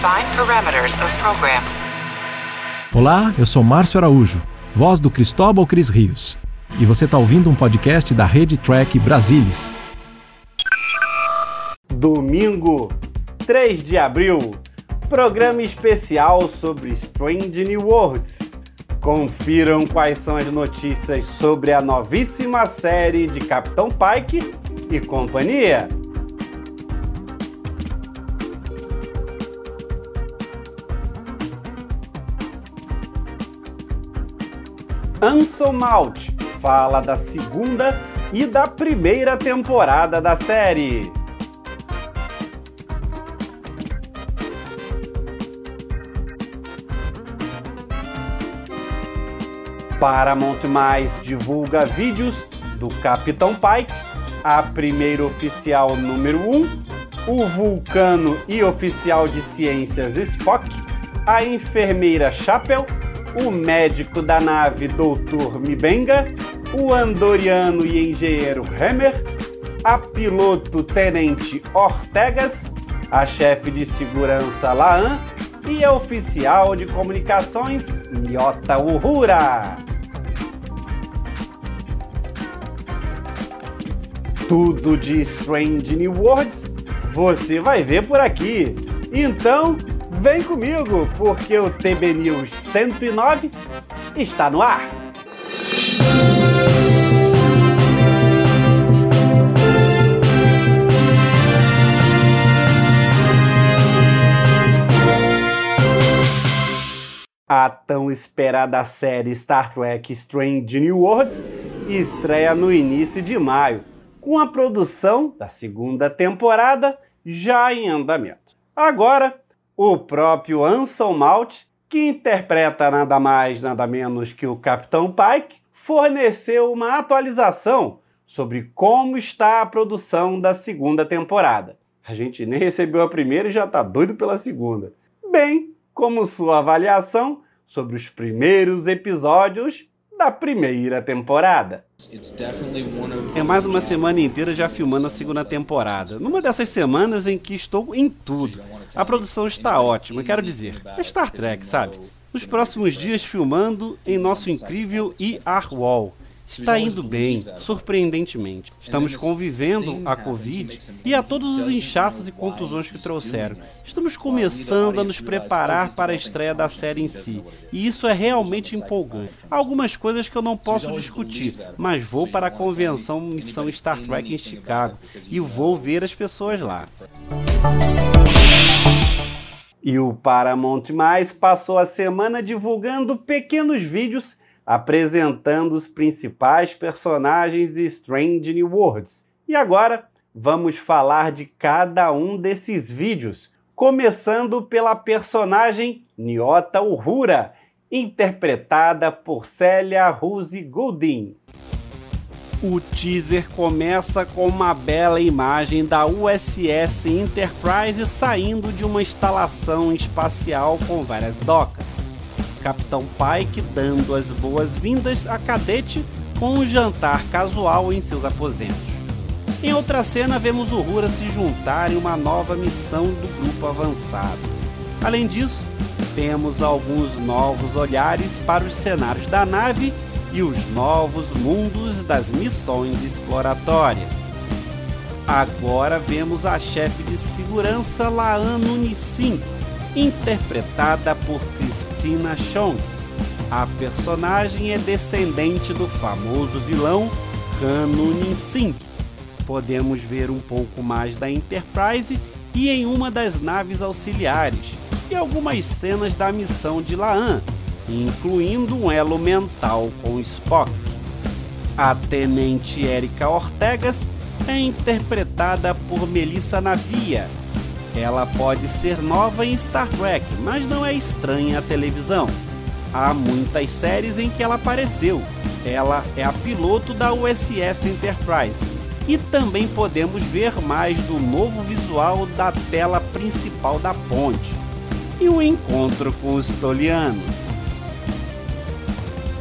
Define parameters of program. Olá, eu sou Márcio Araújo, voz do Cristóbal Cris Rios. E você está ouvindo um podcast da Rede Track Brasilis. Domingo, 3 de abril, programa especial sobre Strange New Worlds. Confiram quais são as notícias sobre a novíssima série de Capitão Pike e companhia. Anson Malt fala da segunda e da primeira temporada da série. Paramount Mais divulga vídeos do Capitão Pike, a primeira oficial número 1, o vulcano e oficial de ciências Spock, a enfermeira Chapel o médico da nave Dr. Mibenga, o andoriano e engenheiro Hammer, a piloto Tenente Ortegas, a chefe de segurança Laan e a oficial de comunicações Nyota Uhura. Tudo de Strange New Worlds você vai ver por aqui. Então, Vem comigo, porque o TB News 109 está no ar. A tão esperada série Star Trek Strange New Worlds estreia no início de maio, com a produção da segunda temporada já em andamento. Agora, o próprio Anson Malt, que interpreta nada mais nada menos que o Capitão Pike, forneceu uma atualização sobre como está a produção da segunda temporada. A gente nem recebeu a primeira e já está doido pela segunda. Bem como sua avaliação sobre os primeiros episódios da primeira temporada. É mais uma semana inteira já filmando a segunda temporada. Numa dessas semanas em que estou em tudo. A produção está ótima, quero dizer. É Star Trek, sabe? Nos próximos dias filmando em nosso incrível ER Wall está indo bem, surpreendentemente. Estamos convivendo a Covid e a todos os inchaços e contusões que trouxeram. Estamos começando a nos preparar para a estreia da série em si, e isso é realmente empolgante. Há algumas coisas que eu não posso discutir, mas vou para a convenção Missão Star Trek em Chicago e vou ver as pessoas lá. E o Paramount Mais passou a semana divulgando pequenos vídeos apresentando os principais personagens de Strange New Worlds. E agora vamos falar de cada um desses vídeos, começando pela personagem Nyota Uhura, interpretada por Célia Rose Goulding. O teaser começa com uma bela imagem da USS Enterprise saindo de uma instalação espacial com várias docas. Capitão Pike dando as boas-vindas a Cadete com um jantar casual em seus aposentos. Em outra cena, vemos o Rura se juntar em uma nova missão do grupo avançado. Além disso, temos alguns novos olhares para os cenários da nave e os novos mundos das missões exploratórias. Agora vemos a chefe de segurança Laan Nissin interpretada por Christina Chong. A personagem é descendente do famoso vilão Han Nun-sing. Podemos ver um pouco mais da Enterprise e em uma das naves auxiliares, e algumas cenas da missão de Laan, incluindo um elo mental com Spock. A tenente Erika Ortegas é interpretada por Melissa Navia, ela pode ser nova em Star Trek, mas não é estranha à televisão. Há muitas séries em que ela apareceu. Ela é a piloto da USS Enterprise. E também podemos ver mais do novo visual da tela principal da ponte e o encontro com os Tolianos.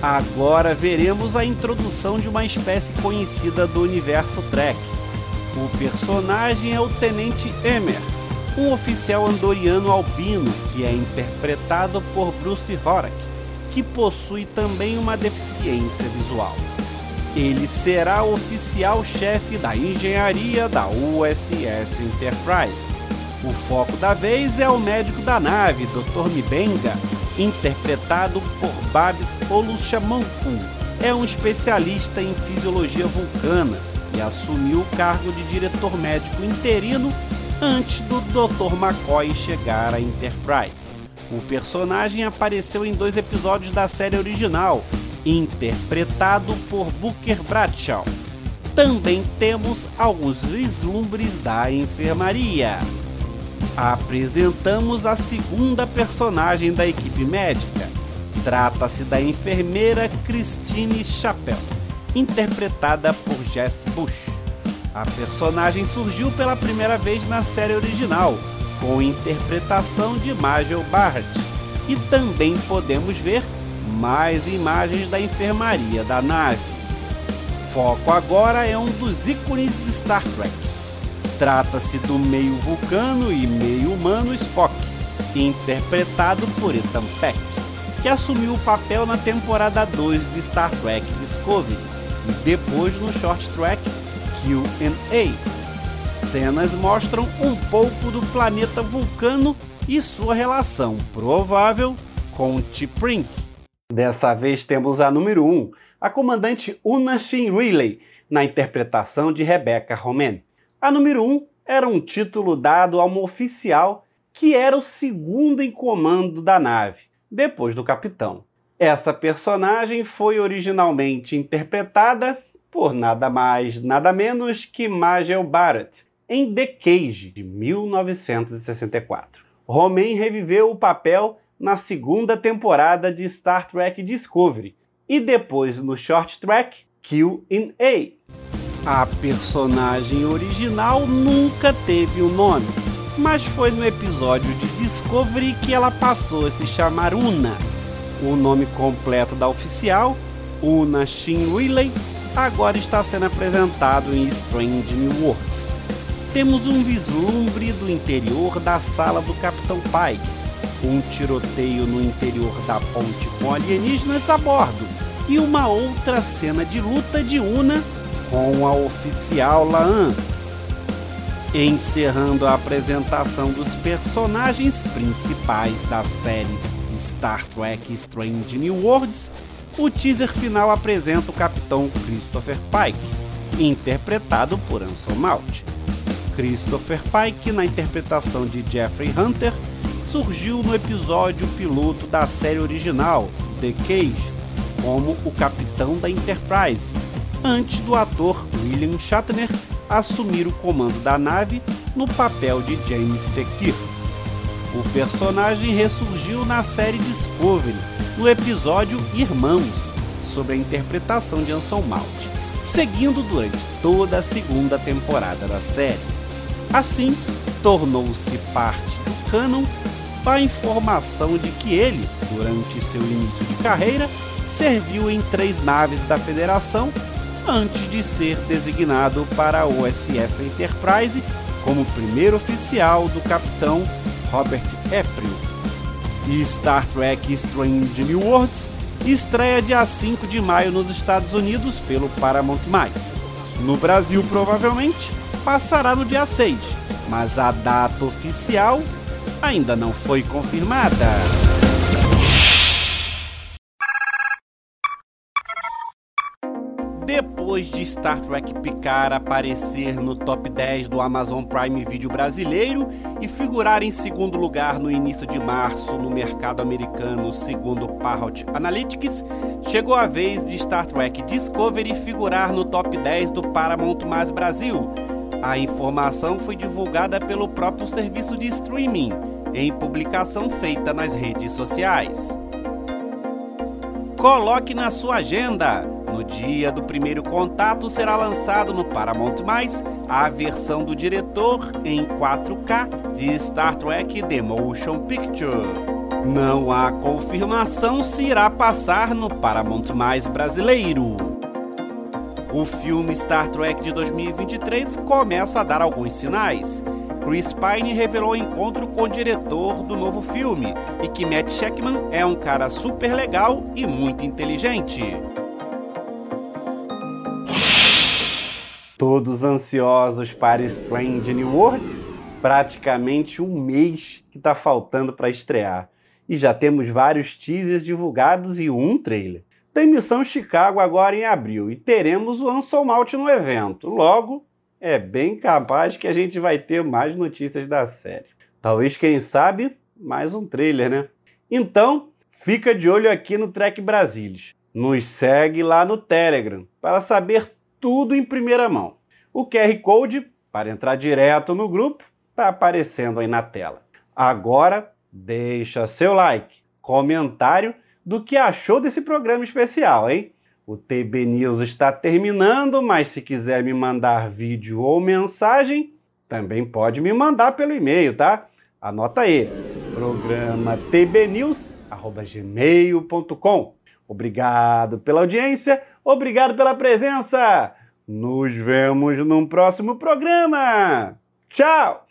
Agora veremos a introdução de uma espécie conhecida do universo Trek. O personagem é o Tenente Emer, um oficial andoriano albino que é interpretado por Bruce Horak, que possui também uma deficiência visual. Ele será oficial-chefe da engenharia da USS Enterprise. O foco da vez é o médico da nave, Dr. Mibenga, interpretado por Babs Oluchamanku. É um especialista em fisiologia vulcana e assumiu o cargo de diretor médico interino antes do Dr. McCoy chegar à Enterprise. O personagem apareceu em dois episódios da série original, interpretado por Booker Bradshaw. Também temos alguns vislumbres da enfermaria. Apresentamos a segunda personagem da equipe médica. Trata-se da enfermeira Christine Chappell, interpretada por Jess Bush. A personagem surgiu pela primeira vez na série original, com interpretação de Majel Barrett, e também podemos ver mais imagens da enfermaria da nave. Foco agora é um dos ícones de Star Trek. Trata-se do meio vulcano e meio humano Spock, interpretado por Ethan Peck, que assumiu o papel na temporada 2 de Star Trek Discovery e depois no short track Q&A. Cenas mostram um pouco do planeta Vulcano e sua relação provável com T'Pring. Dessa vez temos a número 1, um, a comandante Una Shin Riley, na interpretação de Rebecca Romain. A número 1 um era um título dado a uma oficial que era o segundo em comando da nave, depois do capitão. Essa personagem foi originalmente interpretada por nada mais, nada menos que Majel Barrett, em The Cage, de 1964. Romain reviveu o papel na segunda temporada de Star Trek Discovery e depois no short track Q&A. A personagem original nunca teve um nome, mas foi no episódio de Discovery que ela passou a se chamar Una. O nome completo da oficial, Una Shin Riley, agora está sendo apresentado em Strange New Worlds. Temos um vislumbre do interior da sala do Capitão Pike, um tiroteio no interior da ponte com alienígenas a bordo e uma outra cena de luta de Una com a oficial Laan. Encerrando a apresentação dos personagens principais da série Star Trek Strange New Worlds, o teaser final apresenta o capitão Christopher Pike, interpretado por Anson Mount. Christopher Pike, na interpretação de Jeffrey Hunter, surgiu no episódio piloto da série original, The Cage, como o capitão da Enterprise, antes do ator William Shatner assumir o comando da nave no papel de James T. Kirk. O personagem ressurgiu na série Discovery, no episódio Irmãos, sobre a interpretação de Anson Mount, seguindo durante toda a segunda temporada da série. Assim, tornou-se parte do canon a informação de que ele, durante seu início de carreira, serviu em três naves da Federação antes de ser designado para a USS Enterprise como primeiro oficial do capitão Robert April. E Star Trek Strange New Worlds estreia dia 5 de maio nos Estados Unidos pelo Paramount+. No Brasil, provavelmente, passará no dia 6, mas a data oficial ainda não foi confirmada. Depois de Star Trek Picard aparecer no top 10 do Amazon Prime Video brasileiro e figurar em segundo lugar no início de março no mercado americano, segundo Parrot Analytics, chegou a vez de Star Trek Discovery figurar no top 10 do Paramount Mais Brasil. A informação foi divulgada pelo próprio serviço de streaming em publicação feita nas redes sociais. Coloque na sua agenda. No dia do primeiro contato será lançado no Paramount+, a versão do diretor em 4K de Star Trek The Motion Picture. Não há confirmação se irá passar no Paramount brasileiro. O filme Star Trek de 2023 começa a dar alguns sinais Chris Pine revelou encontro com o diretor do novo filme e que Matt Sheckman é um cara super legal e muito inteligente. Todos ansiosos para Strange New Worlds? Praticamente um mês que está faltando para estrear. E já temos vários teasers divulgados e um trailer. Tem Missão Chicago agora em abril e teremos o Anson Malt no evento. Logo, é bem capaz que a gente vai ter mais notícias da série. Talvez, quem sabe, mais um trailer, né? Então, fica de olho aqui no Trek Brasilis. Nos segue lá no Telegram para saber tudo em primeira mão. O QR Code para entrar direto no grupo está aparecendo aí na tela. Agora, deixa seu like, comentário do que achou desse programa especial, hein? O TB News está terminando, mas se quiser me mandar vídeo ou mensagem, também pode me mandar pelo e-mail, tá? Anota aí, programa tbnews@gmail.com. Obrigado pela audiência, obrigado pela presença. Nos vemos num próximo programa. Tchau.